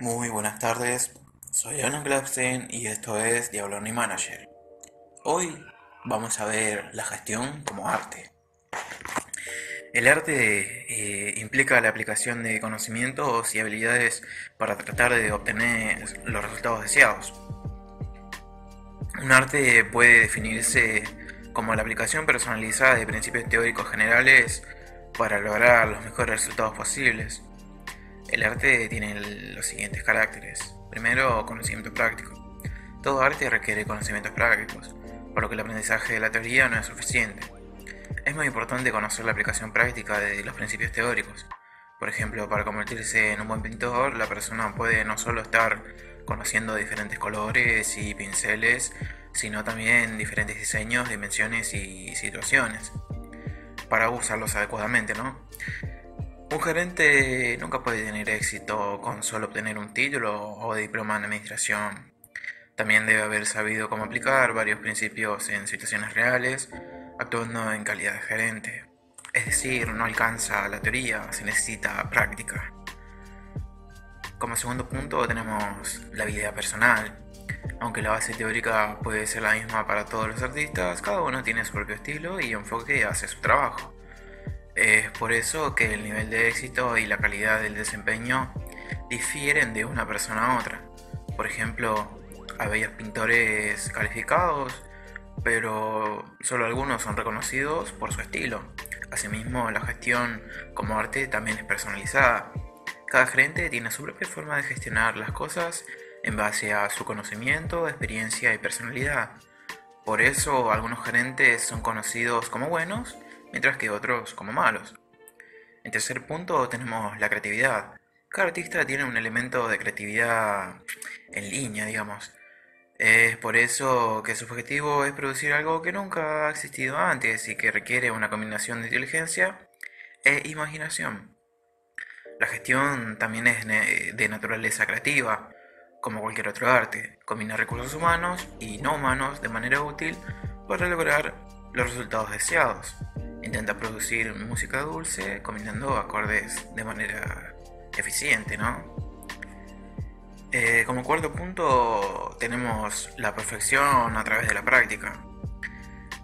Muy buenas tardes, soy Alan Glabstein y esto es Diabloni Manager. Hoy vamos a ver la gestión como arte. El arte eh, implica la aplicación de conocimientos y habilidades para tratar de obtener los resultados deseados. Un arte puede definirse como la aplicación personalizada de principios teóricos generales para lograr los mejores resultados posibles. El arte tiene los siguientes caracteres. Primero, conocimiento práctico. Todo arte requiere conocimientos prácticos, por lo que el aprendizaje de la teoría no es suficiente. Es muy importante conocer la aplicación práctica de los principios teóricos. Por ejemplo, para convertirse en un buen pintor, la persona puede no solo estar conociendo diferentes colores y pinceles, sino también diferentes diseños, dimensiones y situaciones, para usarlos adecuadamente, ¿no? Un gerente nunca puede tener éxito con solo obtener un título o diploma en administración. También debe haber sabido cómo aplicar varios principios en situaciones reales, actuando en calidad de gerente. Es decir, no alcanza la teoría, se necesita práctica. Como segundo punto tenemos la vida personal. Aunque la base teórica puede ser la misma para todos los artistas, cada uno tiene su propio estilo y enfoque hacia su trabajo. Es por eso que el nivel de éxito y la calidad del desempeño difieren de una persona a otra. Por ejemplo, hay pintores calificados, pero solo algunos son reconocidos por su estilo. Asimismo, la gestión como arte también es personalizada. Cada gerente tiene su propia forma de gestionar las cosas en base a su conocimiento, experiencia y personalidad. Por eso algunos gerentes son conocidos como buenos mientras que otros como malos. En tercer punto tenemos la creatividad. Cada artista tiene un elemento de creatividad en línea, digamos. Es por eso que su objetivo es producir algo que nunca ha existido antes y que requiere una combinación de inteligencia e imaginación. La gestión también es de naturaleza creativa, como cualquier otro arte. Combina recursos humanos y no humanos de manera útil para lograr los resultados deseados. Intenta producir música dulce combinando acordes de manera eficiente, ¿no? Eh, como cuarto punto tenemos la perfección a través de la práctica.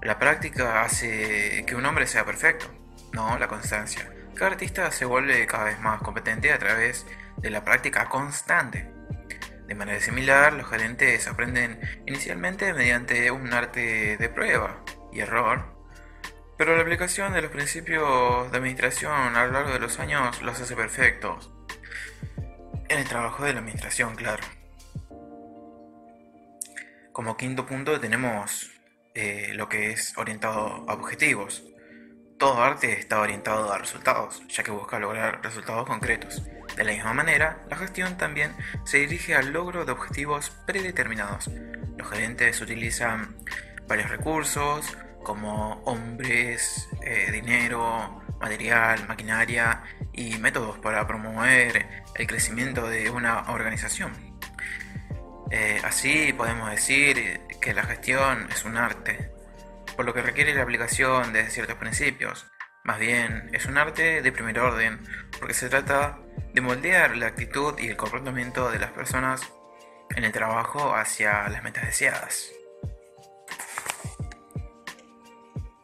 La práctica hace que un hombre sea perfecto, no la constancia. Cada artista se vuelve cada vez más competente a través de la práctica constante. De manera similar, los gerentes aprenden inicialmente mediante un arte de prueba y error pero la aplicación de los principios de administración a lo largo de los años los hace perfectos. En el trabajo de la administración, claro. Como quinto punto tenemos eh, lo que es orientado a objetivos. Todo arte está orientado a resultados, ya que busca lograr resultados concretos. De la misma manera, la gestión también se dirige al logro de objetivos predeterminados. Los gerentes utilizan varios recursos, como hombres, eh, dinero, material, maquinaria y métodos para promover el crecimiento de una organización. Eh, así podemos decir que la gestión es un arte, por lo que requiere la aplicación de ciertos principios. Más bien, es un arte de primer orden, porque se trata de moldear la actitud y el comportamiento de las personas en el trabajo hacia las metas deseadas.